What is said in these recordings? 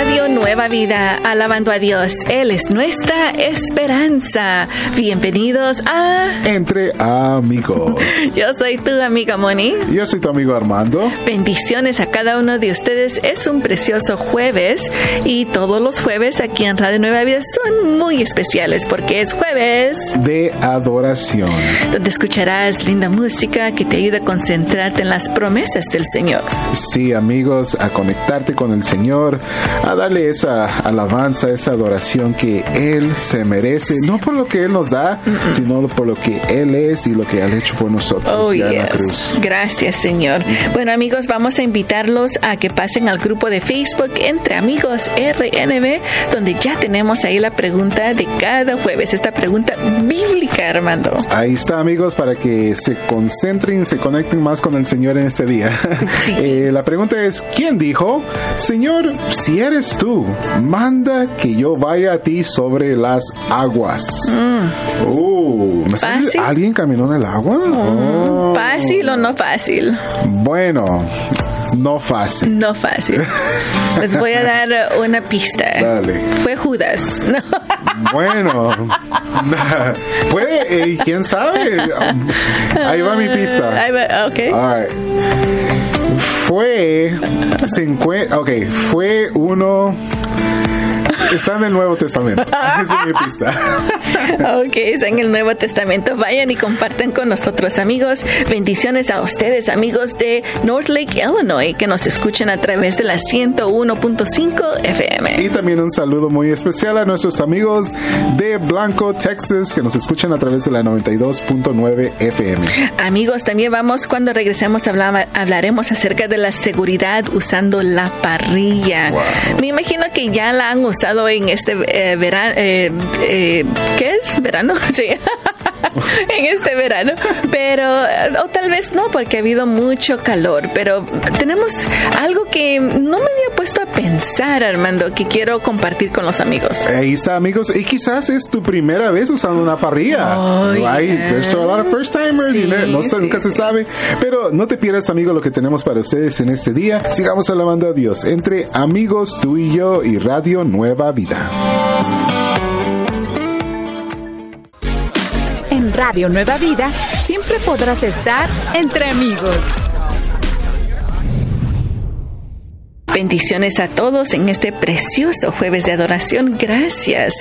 Radio Nueva Vida, alabando a Dios. Él es nuestra esperanza. Bienvenidos a Entre Amigos. Yo soy tu amiga Moni. Yo soy tu amigo Armando. Bendiciones a cada uno de ustedes. Es un precioso jueves y todos los jueves aquí en Radio Nueva Vida son muy especiales porque es jueves de adoración. Donde escucharás linda música que te ayuda a concentrarte en las promesas del Señor. Sí, amigos, a conectarte con el Señor a darle esa alabanza, esa adoración que Él se merece, no por lo que Él nos da, sino por lo que Él es y lo que ha hecho por nosotros. Oh, Gracias, Señor. Bueno, amigos, vamos a invitarlos a que pasen al grupo de Facebook Entre Amigos RNB, donde ya tenemos ahí la pregunta de cada jueves, esta pregunta bíblica, Armando. Ahí está, amigos, para que se concentren, se conecten más con el Señor en este día. Eh, la pregunta es, ¿quién dijo, Señor, si eres tú, manda que yo vaya a ti sobre las aguas. Mm. Uh, ¿Alguien caminó en el agua? Mm. Oh. ¿Fácil o no fácil? Bueno, no fácil. No fácil. Les voy a dar una pista. Dale. Fue Judas. Bueno, puede, eh, quién sabe. Ahí va mi pista. Ahí va, ok. All right fue, se encuentra, ok, fue uno Está en el Nuevo Testamento. Esa es mi pista. ok, está en el Nuevo Testamento. Vayan y compartan con nosotros, amigos. Bendiciones a ustedes, amigos de North Lake, Illinois, que nos escuchan a través de la 101.5 FM. Y también un saludo muy especial a nuestros amigos de Blanco, Texas, que nos escuchan a través de la 92.9 FM. Amigos, también vamos, cuando regresemos, hablaremos acerca de la seguridad usando la parrilla. Me imagino que ya la han usado en este eh, verano. Eh, eh, ¿Qué es? ¿Verano? Sí. en este verano. Pero, o tal vez no, porque ha habido mucho calor. Pero tenemos algo que no me había puesto a pensar, Armando, que quiero compartir con los amigos. Ahí está, amigos. Y quizás es tu primera vez usando una parrilla. Oh, There's a lot of first timers. no, Nunca se sabe. Pero no te pierdas, amigo, lo que tenemos para ustedes en este día. Sigamos alabando a Dios entre amigos, tú y yo y Radio Nueva Vida. Radio Nueva Vida siempre podrás estar entre amigos. Bendiciones a todos en este precioso jueves de adoración. Gracias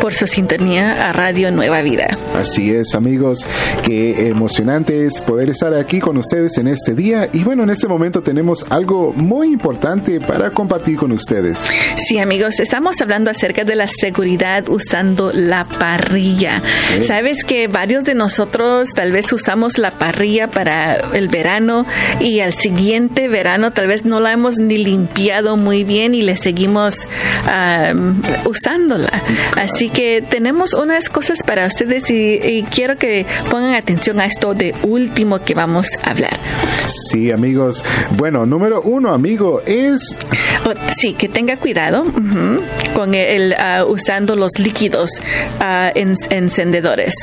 por su sintonía a Radio Nueva Vida. Así es, amigos. Qué emocionante es poder estar aquí con ustedes en este día. Y bueno, en este momento tenemos algo muy importante para compartir con ustedes. Sí, amigos, estamos hablando acerca de la seguridad usando la parrilla. Sabes que varios de nosotros tal vez usamos la parrilla para el verano y al siguiente verano tal vez no la hemos ni limpiado muy bien y le seguimos usándola. Así que tenemos unas cosas para ustedes y, quiero que pongan atención a esto de último que vamos a hablar. Sí, amigos. Bueno, número uno, amigo, es... Oh, sí, que tenga cuidado con el, ah, usando los líquidos uh, encendedores.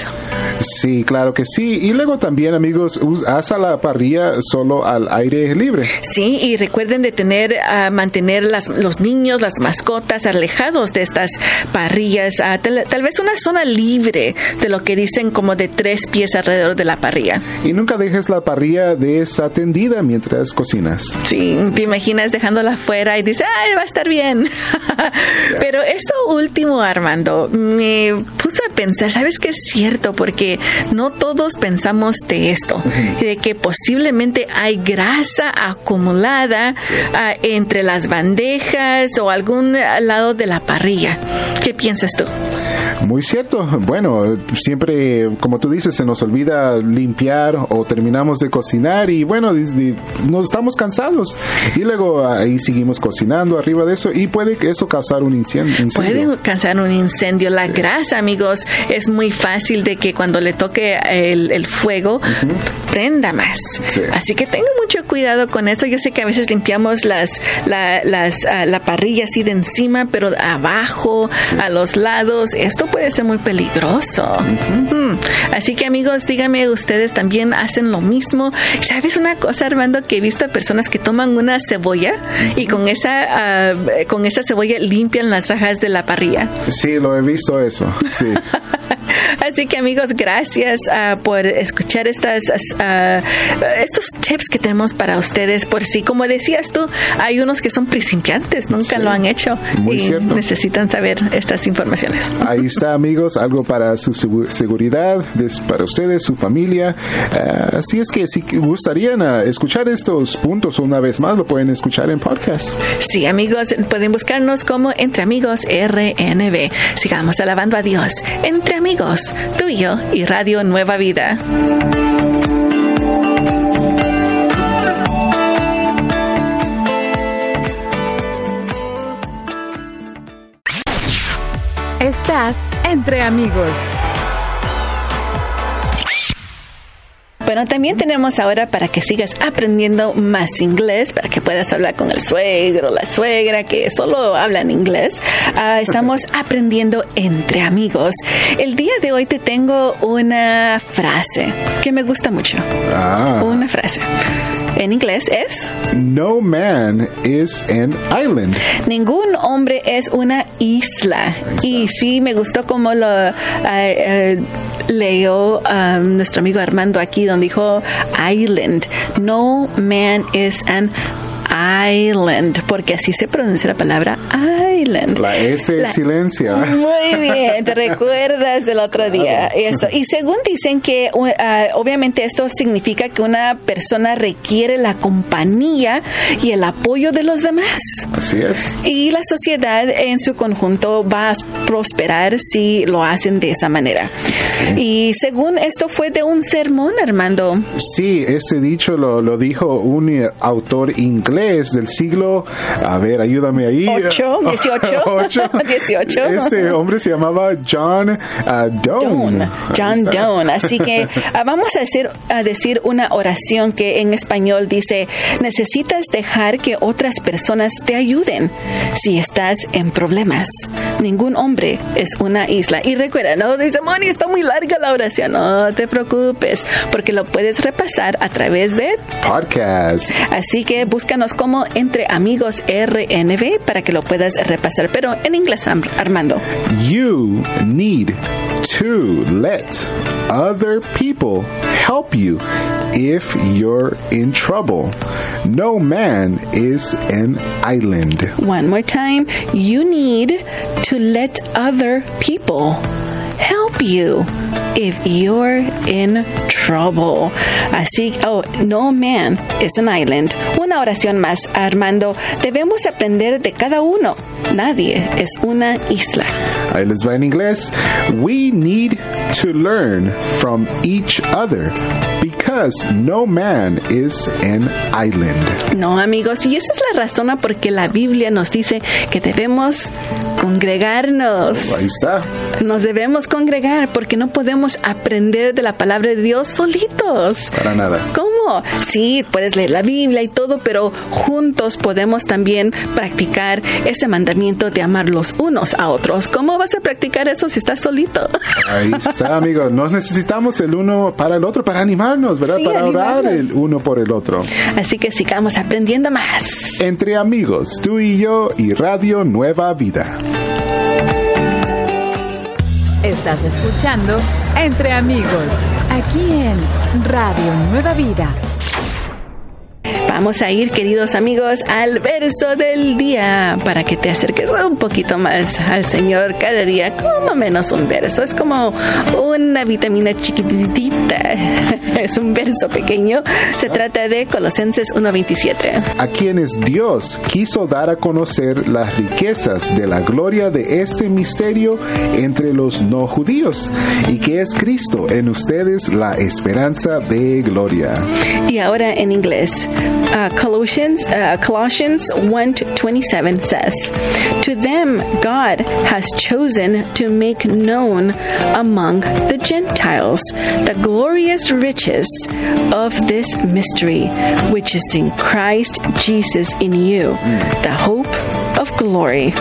Sí, claro que sí. Y luego también, amigos, asa la parrilla solo al aire libre. Sí, y recuerden de tener mantener las, los niños, las mascotas alejados de estas parrillas, tal, vez una zona libre de lo que dicen como de tres pies alrededor de la parrilla. Y nunca dejes la parrilla desatendida mientras cocinas. Sí, te imaginas dejándola afuera y dices, ay, va a estar bien. Pero esto último, Armando, me puso a pensar, ¿sabes qué es cierto? Porque no todos pensamos de esto, de que posiblemente hay grasa acumulada ah, entre las bandejas o algún lado de la parrilla. ¿Qué piensas tú? Muy cierto. Bueno, siempre, como tú dices, se nos olvida limpiar o terminamos de cocinar y bueno, nos estamos cansados. Y luego ahí seguimos cocinando arriba de eso y puede que eso causar un incendio. Puede causar un incendio. La grasa, amigos, es muy fácil de que cuando le toque el, fuego, prenda más. Así que tenga mucho cuidado con eso. Yo sé que a veces limpiamos las, la, las, ah, la parrilla así de encima, pero abajo, a los lados, esto puede ser muy peligroso. Así que amigos, díganme, ustedes también hacen lo mismo. ¿Sabes una cosa, Armando? Que he visto personas que toman una cebolla y con esa, ah, con esa cebolla limpian las rajas de la parrilla. Sí, lo he visto eso. Sí. Así que amigos, gracias uh, por escuchar estas, uh, estos tips que tenemos para ustedes. Por si, como decías tú, hay unos que son principiantes, nunca lo han hecho Muy y cierto. necesitan saber estas informaciones. Ahí está, amigos, algo para su seguridad, para ustedes, su familia. Uh, así es que si gustarían escuchar estos puntos una vez más, lo pueden escuchar en podcast. Sí, amigos, pueden buscarnos como Entre Amigos RNB. Sigamos alabando a Dios. Entre Amigos tú y yo y Radio Nueva Vida. Estás entre amigos. Bueno, también tenemos ahora para que sigas aprendiendo más inglés, para que puedas hablar con el suegro, la suegra, que solo hablan inglés. Uh, estamos aprendiendo entre amigos. El día de hoy te tengo una frase que me gusta mucho. Ah. Una frase. En inglés es No man is an island. Ningún hombre es una isla. Exacto. Y sí, me gustó como lo uh, uh, leyó um, nuestro amigo Armando aquí, donde dijo island. No man is an island, porque así se pronuncia la palabra island. La S La- silencia. Muy bien, te recuerdas del otro día esto. Y según dicen que uh, obviamente esto significa que una persona requiere la compañía y el apoyo de los demás. Así es. Y la sociedad en su conjunto va a prosperar si lo hacen de esa manera. Y según esto fue de un sermón, Armando. Sí, ese dicho lo, lo dijo un eh, autor inglés del siglo, a ver, ayúdame ahí. Ocho, dieciocho. Ocho. Dieciocho. Ese hombre se llamaba John uh. Donne, John. Donne. Así que ah, vamos a, hacer, a decir una oración que en español dice, necesitas dejar que otras personas te ayuden si estás en problemas. Ningún hombre es una isla. Y recuerda, no dice, Moni, está muy larga la oración. No te preocupes, porque lo puedes repasar a través de... Podcast. Así que búscanos como Entre Amigos RNB para que lo puedas repasar. Pero en inglés, Armando. You need to let other people help you if you're in trouble. No man is an island. One more time. You need to let other people help you if you're in trouble. Así, oh, no man is an island. Una oración más, Armando. Debemos aprender de cada uno. Nadie es una isla. Ahí les va en inglés. We need to learn from each other because no man is an island. No, amigos, y esa es la razón por que la Biblia nos dice que debemos congregarnos. Ahí está. Nos debemos congregar porque no podemos aprender de la palabra de Dios solitos. Para nada. ¿Cómo? Sí, puedes leer la Biblia y todo, pero juntos podemos también practicar ese mandamiento de amar los unos a otros. ¿Cómo vas a practicar eso si estás solito? Ahí está, amigos. Nos necesitamos el uno para el otro para animarnos, ¿verdad? Sí, para orar el uno por el otro. Así que sigamos aprendiendo más. Entre amigos, tú y yo y Radio Nueva Vida. Estás escuchando Entre Amigos, aquí en Radio Nueva Vida. Vamos a ir, queridos amigos, al verso del día para que te acerques un poquito más al Señor cada día, como menos un verso. Es como una vitamina chiquitita. Es un verso pequeño. Se trata de Colosenses 1.27. a quienes Dios quiso dar a conocer las riquezas de la gloria de este misterio entre los no judíos, y que es Cristo en ustedes la esperanza de gloria. Y ahora en inglés. Uh, Colossians, uh, Colossians 1 27 says, To them God has chosen to make known among the Gentiles the glorious riches of this mystery, which is in Christ Jesus in you, the hope of glory.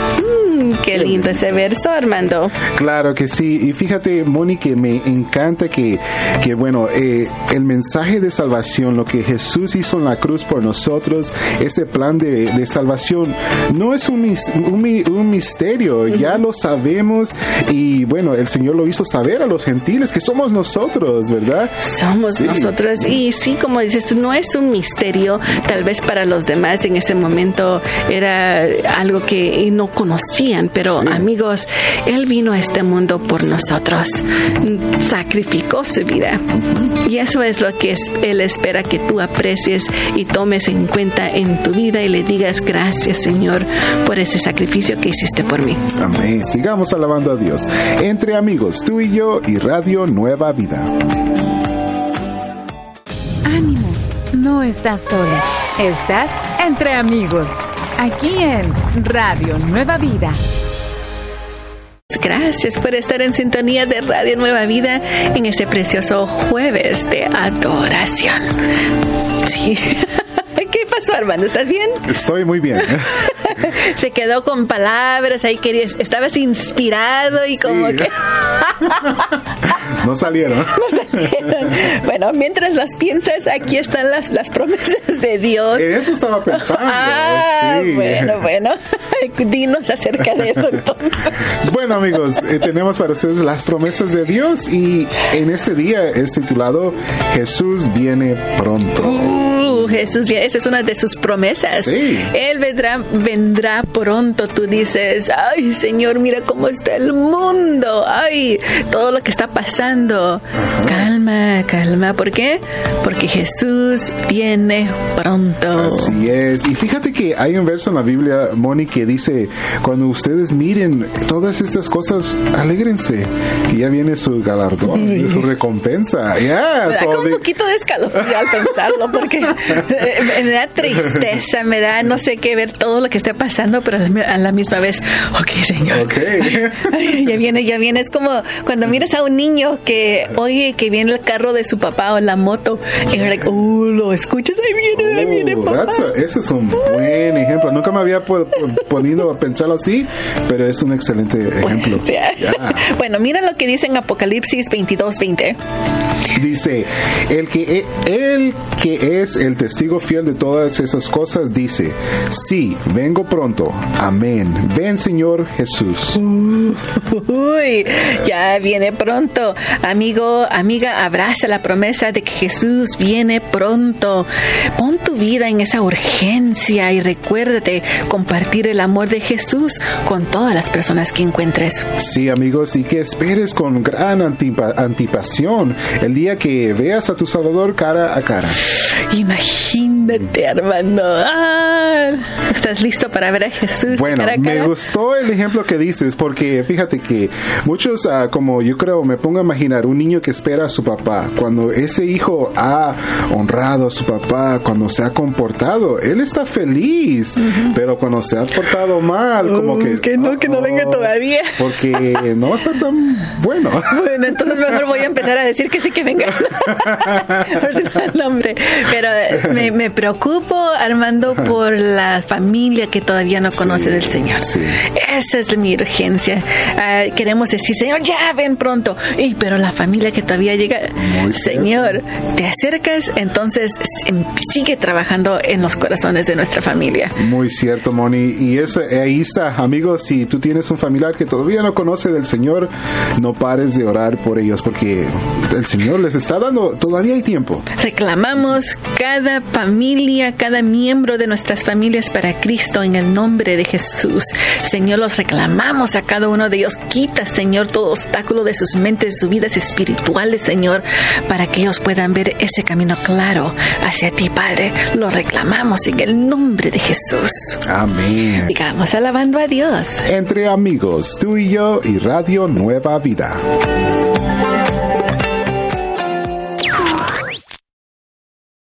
Qué lindo ese verso, Armando. Claro que sí. Y fíjate, Moni, que me encanta que, que bueno, eh, el mensaje de salvación, lo que Jesús hizo en la cruz por nosotros, ese plan de, de salvación, no es un, un, un misterio, ya lo sabemos y bueno, el Señor lo hizo saber a los gentiles que somos nosotros, ¿verdad? Somos nosotros y sí, como dices tú, no es un misterio, tal vez para los demás en ese momento era algo que no conocían, pero amigos, Él vino a este mundo por nosotros, sacrificó su vida. Y eso es lo que Él espera que tú aprecies y tomes en cuenta en tu vida y le digas gracias Señor por ese sacrificio que hiciste por mí. Amén. Sigamos alabando a Dios. Entre amigos, tú y yo y Radio Nueva Vida. Ánimo, no estás sola, estás entre amigos, aquí en Radio Nueva Vida. Gracias por estar en sintonía de Radio Nueva Vida en este precioso jueves de adoración. Sí. ¿Qué pasó, Armando? ¿Estás bien? Estoy muy bien. Se quedó con palabras, ahí querías, estabas inspirado y como que... no salieron. No salieron. Bueno, mientras las piensas, aquí están las, las promesas de Dios. Eso estaba pensando. Ah, bueno, bueno. Dinos acerca de eso entonces. Bueno, amigos, eh, tenemos para ustedes las promesas de Dios y en este día es titulado Jesús viene pronto. Uh, Jesús viene, esa es una de sus promesas. Sí. Él vendrá, vendrá pronto. Tú dices, ay, Señor, mira cómo está el mundo. Ay, todo lo que está pasando. Calma, calma. ¿Por qué? Porque Jesús viene pronto. Así es. Y fíjate que hay un verso en la Biblia, Moni, que dice, cuando ustedes miren todas estas cosas, alégrense, que ya viene su galardón, su recompensa. Ya, me da un poquito de escalofrío al pensarlo, porque me da tristeza, me da no sé qué ver todo lo que está pasando, pero a la misma vez, ok, Señor. Ok. ya viene, ya viene. Es como cuando miras a un niño que oye que viene el carro de su papá o la moto, y like, oh, lo escuchas, ahí viene, ahí viene, papá. ese es un buen ejemplo. Nunca me había podido pensarlo así, pero es un excelente ejemplo. Bueno, mira lo que dice en Apocalipsis 22, 20. Dice, el que, e, el que es el testigo fiel de todas esas cosas dice, sí, vengo pronto. Amén. Ven, Señor Jesús. Uy, ya viene pronto. Amigo, amiga, abraza la promesa de que Jesús viene pronto. Pon tu vida en esa urgencia y recuérdate compartir el amor de Jesús con todas las personas que encuentres. Sí, amigos, y que esperes con gran antipasión el día que veas a tu Salvador cara a cara. Imagínate, Armando. Ah, ¿Estás listo para ver a Jesús? Bueno, cara a cara? me gustó el ejemplo que dices, porque fíjate que muchos, uh, como yo creo, me pongo a imaginar un niño que espera a su papá. Cuando ese hijo ha honrado a su papá, cuando se ha comportado, él está feliz. Uh -huh. Pero cuando se ha portado mal, como uh, que. Que no, oh, que no venga todavía. Porque no va a ser tan bueno. Bueno, entonces mejor voy a empezar a decir que sí que venga. por si no el nombre. Pero me, me, preocupo, Armando, por la familia que todavía no conoce sí, del Señor. Sí. Esa es mi urgencia. Uh, queremos decir, Señor, ya ven pronto. Y, pero la familia que todavía llega, Muy Señor, te acercas, entonces sigue trabajando en los corazones de nuestra familia. Muy cierto, Moni. Y eso, ahí está, amigos, si tú tienes un familiar que todavía no conoce del Señor, no pares de orar por ellos, porque el Señor les está dando, todavía hay tiempo. Reclamamos cada familia, cada miembro de nuestras familias para Cristo en el nombre de Jesús. Señor, los reclamamos a cada uno de ellos. Quita, Señor, todo obstáculo de sus mentes, sus vidas espirituales, Señor, para que ellos puedan ver ese camino claro hacia ti, Padre. Lo reclamamos en el nombre de Jesús. Amén. Sigamos alabando a Dios. Entre amigos, tú y yo y Radio Nueva Vida.